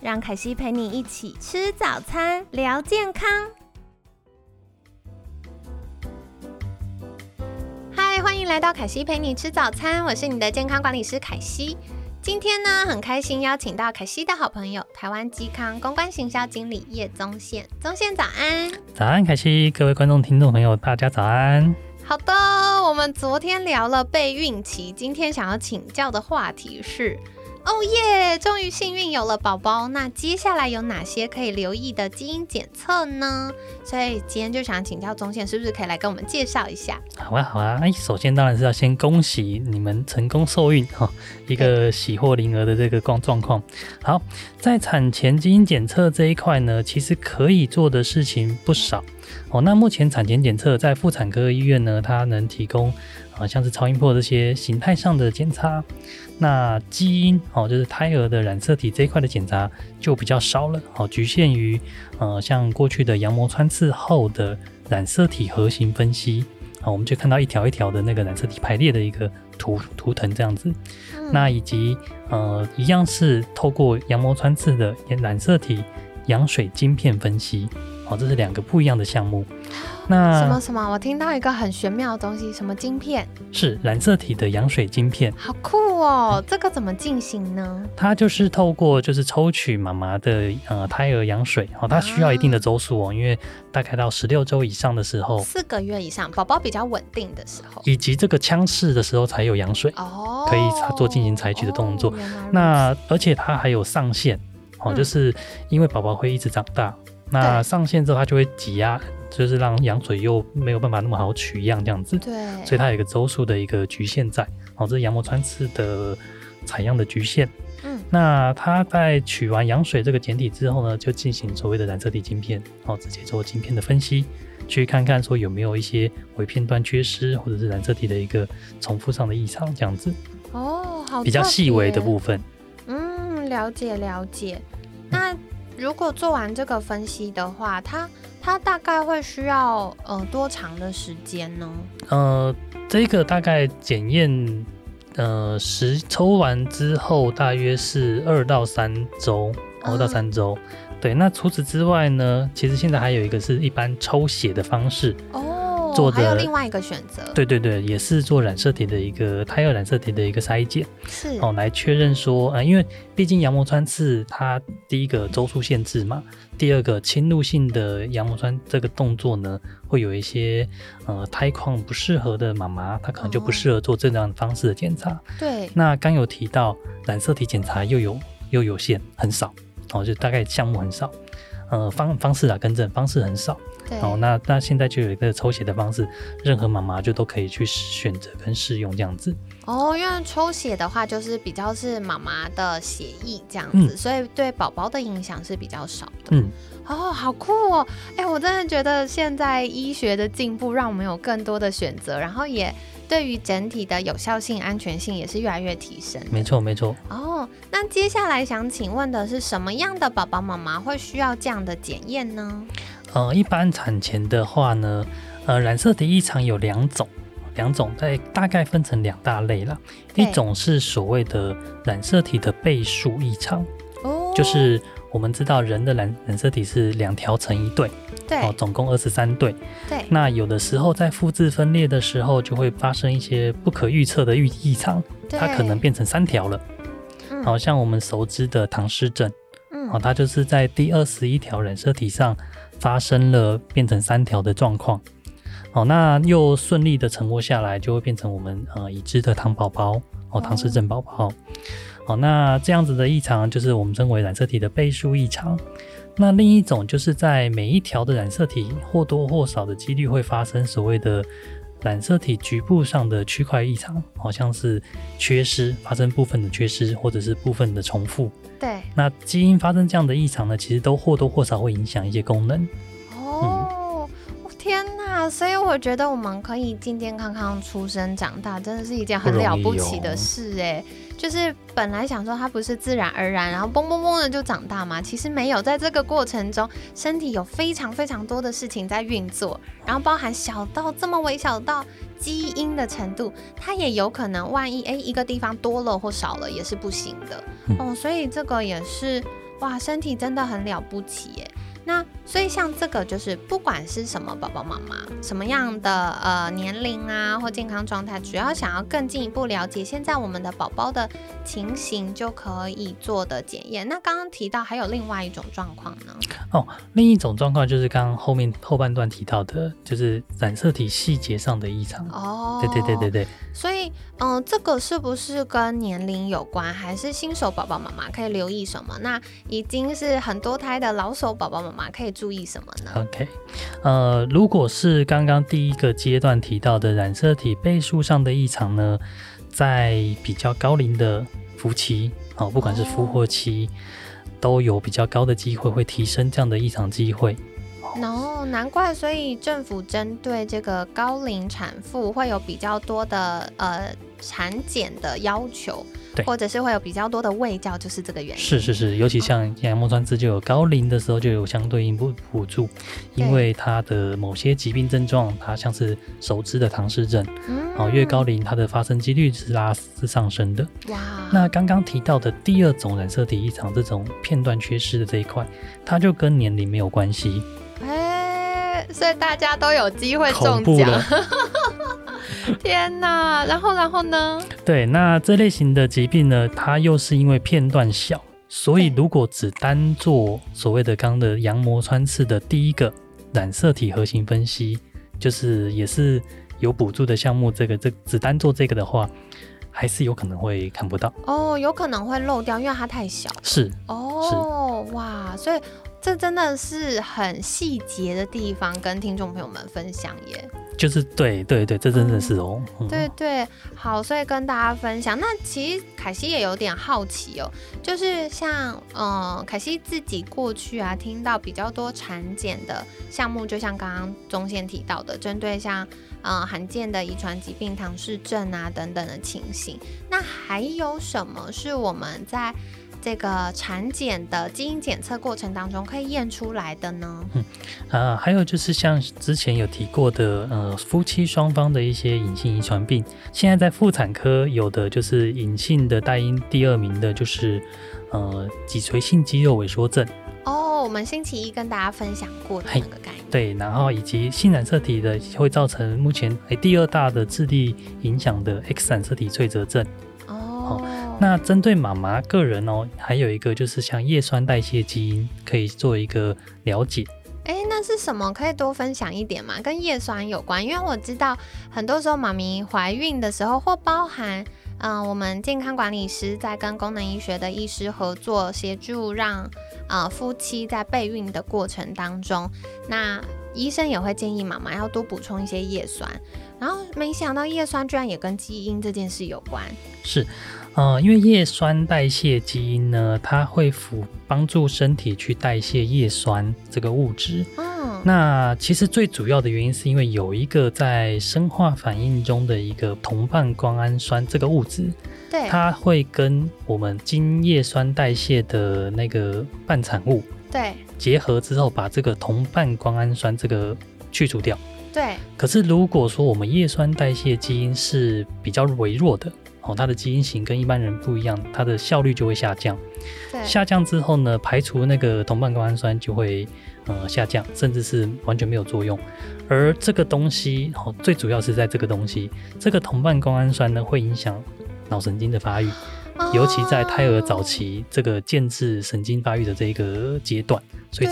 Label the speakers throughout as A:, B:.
A: 让凯西陪你一起吃早餐，聊健康。嗨，欢迎来到凯西陪你吃早餐，我是你的健康管理师凯西。今天呢，很开心邀请到凯西的好朋友，台湾基康公关行销经理叶宗宪。宗宪早安，
B: 早安，凯西，各位观众、听众朋友，大家早安。
A: 好的，我们昨天聊了备孕期，今天想要请教的话题是。哦耶！终于幸运有了宝宝，那接下来有哪些可以留意的基因检测呢？所以今天就想请教中线，是不是可以来跟我们介绍一下？
B: 好啊，好啊。那，首先当然是要先恭喜你们成功受孕哈，一个喜获麟儿的这个状状况。好，在产前基因检测这一块呢，其实可以做的事情不少哦。那目前产前检测在妇产科医院呢，它能提供。啊，像是超音波这些形态上的检查，那基因哦，就是胎儿的染色体这一块的检查就比较少了，哦，局限于呃，像过去的羊膜穿刺后的染色体核型分析，好，我们就看到一条一条的那个染色体排列的一个图图腾这样子，那以及呃，一样是透过羊膜穿刺的染色体羊水晶片分析，哦，这是两个不一样的项目。
A: 那什么什么？我听到一个很玄妙的东西，什么晶片？
B: 是染色体的羊水晶片，
A: 好酷哦！这个怎么进行呢？
B: 它就是透过就是抽取妈妈的呃胎儿羊水哦，它需要一定的周数哦，因为大概到十六周以上的时候，
A: 四个月以上，宝宝比较稳定的时候，
B: 以及这个腔室的时候才有羊水哦，可以做进行采取的动作。那而且它还有上限哦，就是因为宝宝会一直长大，那上线之后它就会挤压。就是让羊水又没有办法那么好取样这样子，
A: 对，
B: 所以它有一个周数的一个局限在，哦，这是羊膜穿刺的采样的局限。嗯，那它在取完羊水这个简体之后呢，就进行所谓的染色体晶片，哦，直接做晶片的分析，去看看说有没有一些微片段缺失，或者是染色体的一个重复上的异常这样子。
A: 哦，好，
B: 比较细微的部分。
A: 嗯，了解了解。那如果做完这个分析的话，它它大概会需要呃多长的时间呢？
B: 呃，这个大概检验呃十抽完之后，大约是二到三周，二到三周。对，那除此之外呢，其实现在还有一个是一般抽血的方式。哦。做
A: 还有另外一个选择，
B: 对对对，也是做染色体的一个胎儿染色体的一个筛检，
A: 是。
B: 哦，来确认说，呃，因为毕竟羊膜穿刺它第一个周数限制嘛，第二个侵入性的羊膜穿这个动作呢，会有一些呃胎况不适合的妈妈，她可能就不适合做这样方式的检查。
A: 对，
B: 那刚有提到染色体检查又有又有限，很少哦，就大概项目很少，呃方方式啊，更正方式很少。哦，那那现在就有一个抽血的方式，任何妈妈就都可以去选择跟试用这样子。
A: 哦，因为抽血的话就是比较是妈妈的血液这样子，所以对宝宝的影响是比较少的。嗯，哦，好酷哦！哎，我真的觉得现在医学的进步让我们有更多的选择，然后也对于整体的有效性、安全性也是越来越提升。
B: 没错，没错。
A: 哦，那接下来想请问的是，什么样的宝宝妈妈会需要这样的检验呢？
B: 呃，一般产前的话呢，呃，染色体异常有两种，两种在大概分成两大类了。一种是所谓的染色体的倍数异常，哦，就是我们知道人的染染色体是两条成一对，
A: 对，哦，
B: 总共二十三对，
A: 对。
B: 那有的时候在复制分裂的时候，就会发生一些不可预测的异异常，它可能变成三条了，好像我们熟知的唐氏症，嗯，哦，它就是在第二十一条染色体上。发生了变成三条的状况，哦，那又顺利的存活下来，就会变成我们呃已知的糖宝宝哦，唐氏症宝宝，哦，那这样子的异常就是我们称为染色体的倍数异常。那另一种就是在每一条的染色体或多或少的几率会发生所谓的染色体局部上的区块异常，好像是缺失，发生部分的缺失，或者是部分的重复。
A: 对，
B: 那基因发生这样的异常呢，其实都或多或少会影响一些功能。
A: 哦，天哪！所以我觉得我们可以健健康康出生长大，真的是一件很了不起的事哎。就是本来想说它不是自然而然，然后嘣嘣嘣的就长大嘛，其实没有，在这个过程中，身体有非常非常多的事情在运作，然后包含小到这么微小到基因的程度，它也有可能万一哎一个地方多了或少了也是不行的哦，所以这个也是哇，身体真的很了不起耶。那所以像这个就是不管是什么宝宝妈妈，什么样的呃年龄啊或健康状态，主要想要更进一步了解现在我们的宝宝的情形，就可以做的检验。那刚刚提到还有另外一种状况呢？
B: 哦，另一种状况就是刚刚后面后半段提到的，就是染色体细节上的异常。哦，对对对对对。
A: 所以嗯，这个是不是跟年龄有关，还是新手宝宝妈妈可以留意什么？那已经是很多胎的老手宝宝妈妈可以。注意什么呢
B: ？OK，呃，如果是刚刚第一个阶段提到的染色体倍数上的异常呢，在比较高龄的夫妻，哦，不管是夫或妻，都有比较高的机会会提升这样的异常机会。
A: 哦，难怪，所以政府针对这个高龄产妇会有比较多的呃产检的要求。对或者是会有比较多的喂教，就是这个原因。
B: 是是是，尤其像羊膜穿刺就有高龄的时候就有相对应补辅助，因为它的某些疾病症状，它像是熟知的唐氏症，哦，越高龄它的发生几率是拉是上升的。哇，那刚刚提到的第二种染色体异常，这种片段缺失的这一块，它就跟年龄没有关系。
A: 哎，所以大家都有机会中奖。天哪，然后然后呢？
B: 对，那这类型的疾病呢，它又是因为片段小，所以如果只单做所谓的刚刚的羊膜穿刺的第一个染色体核型分析，就是也是有补助的项目，这个这只单做这个的话，还是有可能会看不到
A: 哦，有可能会漏掉，因为它太小。
B: 是
A: 哦，哇，所以这真的是很细节的地方，跟听众朋友们分享耶。
B: 就是对对对，这真的是哦。
A: 对对，好，所以跟大家分享。那其实凯西也有点好奇哦，就是像嗯，凯西自己过去啊，听到比较多产检的项目，就像刚刚中线提到的，针对像嗯罕见的遗传疾病唐氏症啊等等的情形。那还有什么是我们在？这个产检的基因检测过程当中可以验出来的呢？嗯，
B: 啊，还有就是像之前有提过的，呃，夫妻双方的一些隐性遗传病，现在在妇产科有的就是隐性的代因第二名的，就是呃脊髓性肌肉萎缩症。
A: 哦，我们星期一跟大家分享过的那个概念。
B: 对，然后以及性染色体的会造成目前诶第二大的智力影响的 X 染色体脆折症。那针对妈妈个人哦，还有一个就是像叶酸代谢基因，可以做一个了解。
A: 哎，那是什么？可以多分享一点吗？跟叶酸有关？因为我知道很多时候妈咪怀孕的时候，或包含嗯，我们健康管理师在跟功能医学的医师合作，协助让啊夫妻在备孕的过程当中，那医生也会建议妈妈要多补充一些叶酸。然后没想到叶酸居然也跟基因这件事有关。
B: 是。呃，因为叶酸代谢基因呢，它会辅帮助身体去代谢叶酸这个物质。嗯，那其实最主要的原因是因为有一个在生化反应中的一个同半胱氨酸这个物质，
A: 对，
B: 它会跟我们经叶酸代谢的那个半产物，
A: 对，
B: 结合之后把这个同半胱氨酸这个去除掉。
A: 对。
B: 可是如果说我们叶酸代谢基因是比较微弱的。哦，它的基因型跟一般人不一样，它的效率就会下降。下降之后呢，排除那个同伴胱氨酸就会呃下降，甚至是完全没有作用。而这个东西，哦，最主要是在这个东西，这个同伴胱氨酸呢，会影响脑神经的发育，尤其在胎儿早期这个建制神经发育的这一个阶段，所以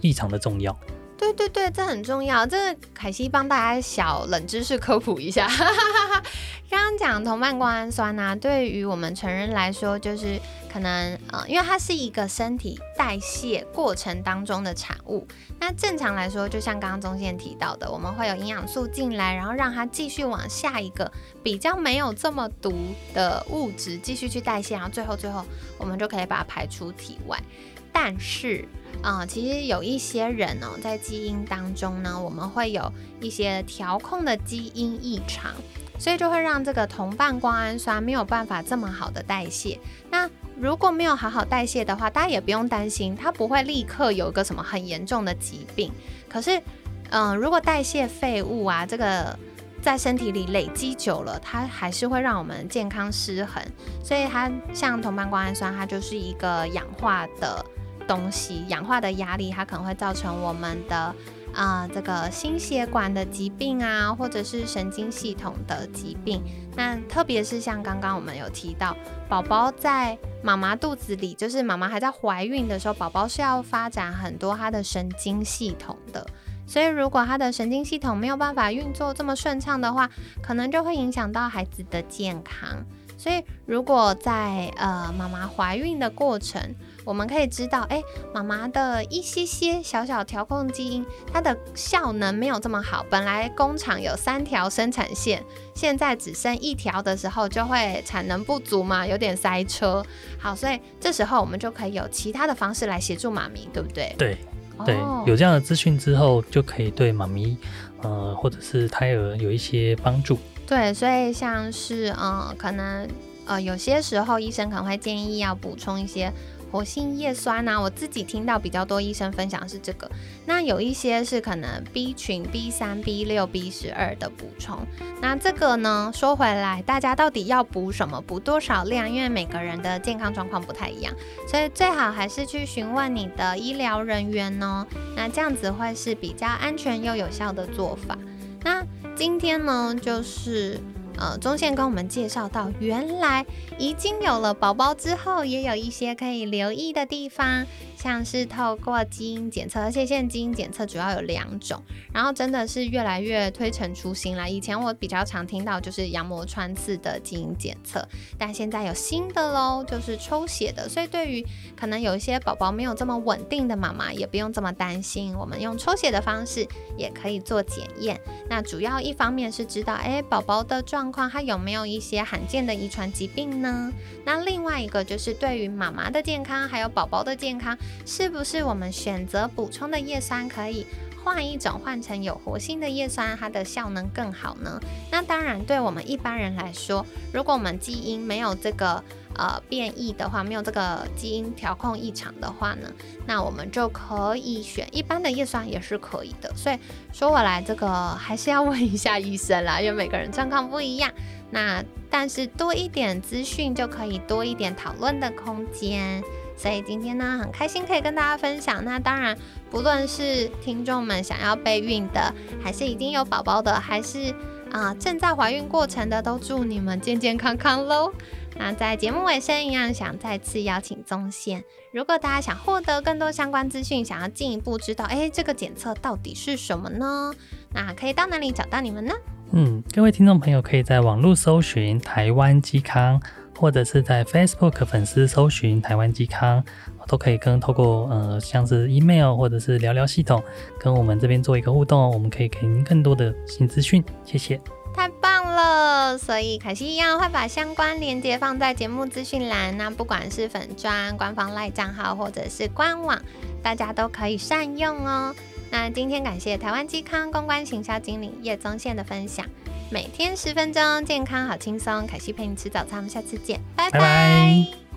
B: 异常的重要。
A: 对对对，这很重要。这凯西帮大家小冷知识科普一下。刚刚讲同半胱氨酸呢，对于我们成人来说，就是可能呃，因为它是一个身体代谢过程当中的产物。那正常来说，就像刚刚中线提到的，我们会有营养素进来，然后让它继续往下一个比较没有这么毒的物质继续去代谢，然后最后最后我们就可以把它排出体外。但是啊，其实有一些人哦，在基因当中呢，我们会有一些调控的基因异常，所以就会让这个同半胱氨酸没有办法这么好的代谢。那如果没有好好代谢的话，大家也不用担心，它不会立刻有一个什么很严重的疾病。可是，嗯，如果代谢废物啊，这个在身体里累积久了，它还是会让我们健康失衡。所以它像同半胱氨酸，它就是一个氧化的。东西氧化的压力，它可能会造成我们的啊这个心血管的疾病啊，或者是神经系统的疾病。那特别是像刚刚我们有提到，宝宝在妈妈肚子里，就是妈妈还在怀孕的时候，宝宝是要发展很多他的神经系统的。所以如果他的神经系统没有办法运作这么顺畅的话，可能就会影响到孩子的健康。所以如果在呃妈妈怀孕的过程，我们可以知道，哎，妈妈的一些些小小调控基因，它的效能没有这么好。本来工厂有三条生产线，现在只剩一条的时候，就会产能不足嘛，有点塞车。好，所以这时候我们就可以有其他的方式来协助妈咪，对不对？
B: 对，对，有这样的资讯之后，就可以对妈咪，呃，或者是胎儿有一些帮助。
A: 对，所以像是，嗯，可能，呃，有些时候医生可能会建议要补充一些。活性叶酸呐，我自己听到比较多医生分享是这个。那有一些是可能 B 群、B 三、B 六、B 十二的补充。那这个呢，说回来，大家到底要补什么，补多少量？因为每个人的健康状况不太一样，所以最好还是去询问你的医疗人员哦。那这样子会是比较安全又有效的做法。那今天呢，就是。呃，中线跟我们介绍到，原来已经有了宝宝之后，也有一些可以留意的地方。像是透过基因检测，而且现在基因检测主要有两种，然后真的是越来越推陈出新了。以前我比较常听到就是羊膜穿刺的基因检测，但现在有新的喽，就是抽血的。所以对于可能有一些宝宝没有这么稳定的妈妈，也不用这么担心，我们用抽血的方式也可以做检验。那主要一方面是知道，哎，宝宝的状况，他有没有一些罕见的遗传疾病呢？那另外一个就是对于妈妈的健康，还有宝宝的健康。是不是我们选择补充的叶酸可以换一种，换成有活性的叶酸，它的效能更好呢？那当然，对我们一般人来说，如果我们基因没有这个呃变异的话，没有这个基因调控异常的话呢，那我们就可以选一般的叶酸也是可以的。所以说我来，这个还是要问一下医生啦，因为每个人状况不一样。那但是多一点资讯就可以多一点讨论的空间。所以今天呢，很开心可以跟大家分享。那当然，不论是听众们想要备孕的，还是已经有宝宝的，还是啊正在怀孕过程的，都祝你们健健康康喽。那在节目尾声一样，想再次邀请宗宪，如果大家想获得更多相关资讯，想要进一步知道，哎，这个检测到底是什么呢？那可以到哪里找到你们呢？
B: 嗯，各位听众朋友，可以在网络搜寻台湾基康。或者是在 Facebook 粉丝搜寻台湾健康，都可以跟透过呃像是 email 或者是聊聊系统，跟我们这边做一个互动，我们可以给您更多的新资讯。谢谢，
A: 太棒了！所以凯西一样会把相关链接放在节目资讯栏，那不管是粉专官方赖账号或者是官网，大家都可以善用哦。那今天感谢台湾基康公关行销经理叶宗宪的分享。每天十分钟，健康好轻松。凯西陪你吃早餐，我们下次见，拜拜。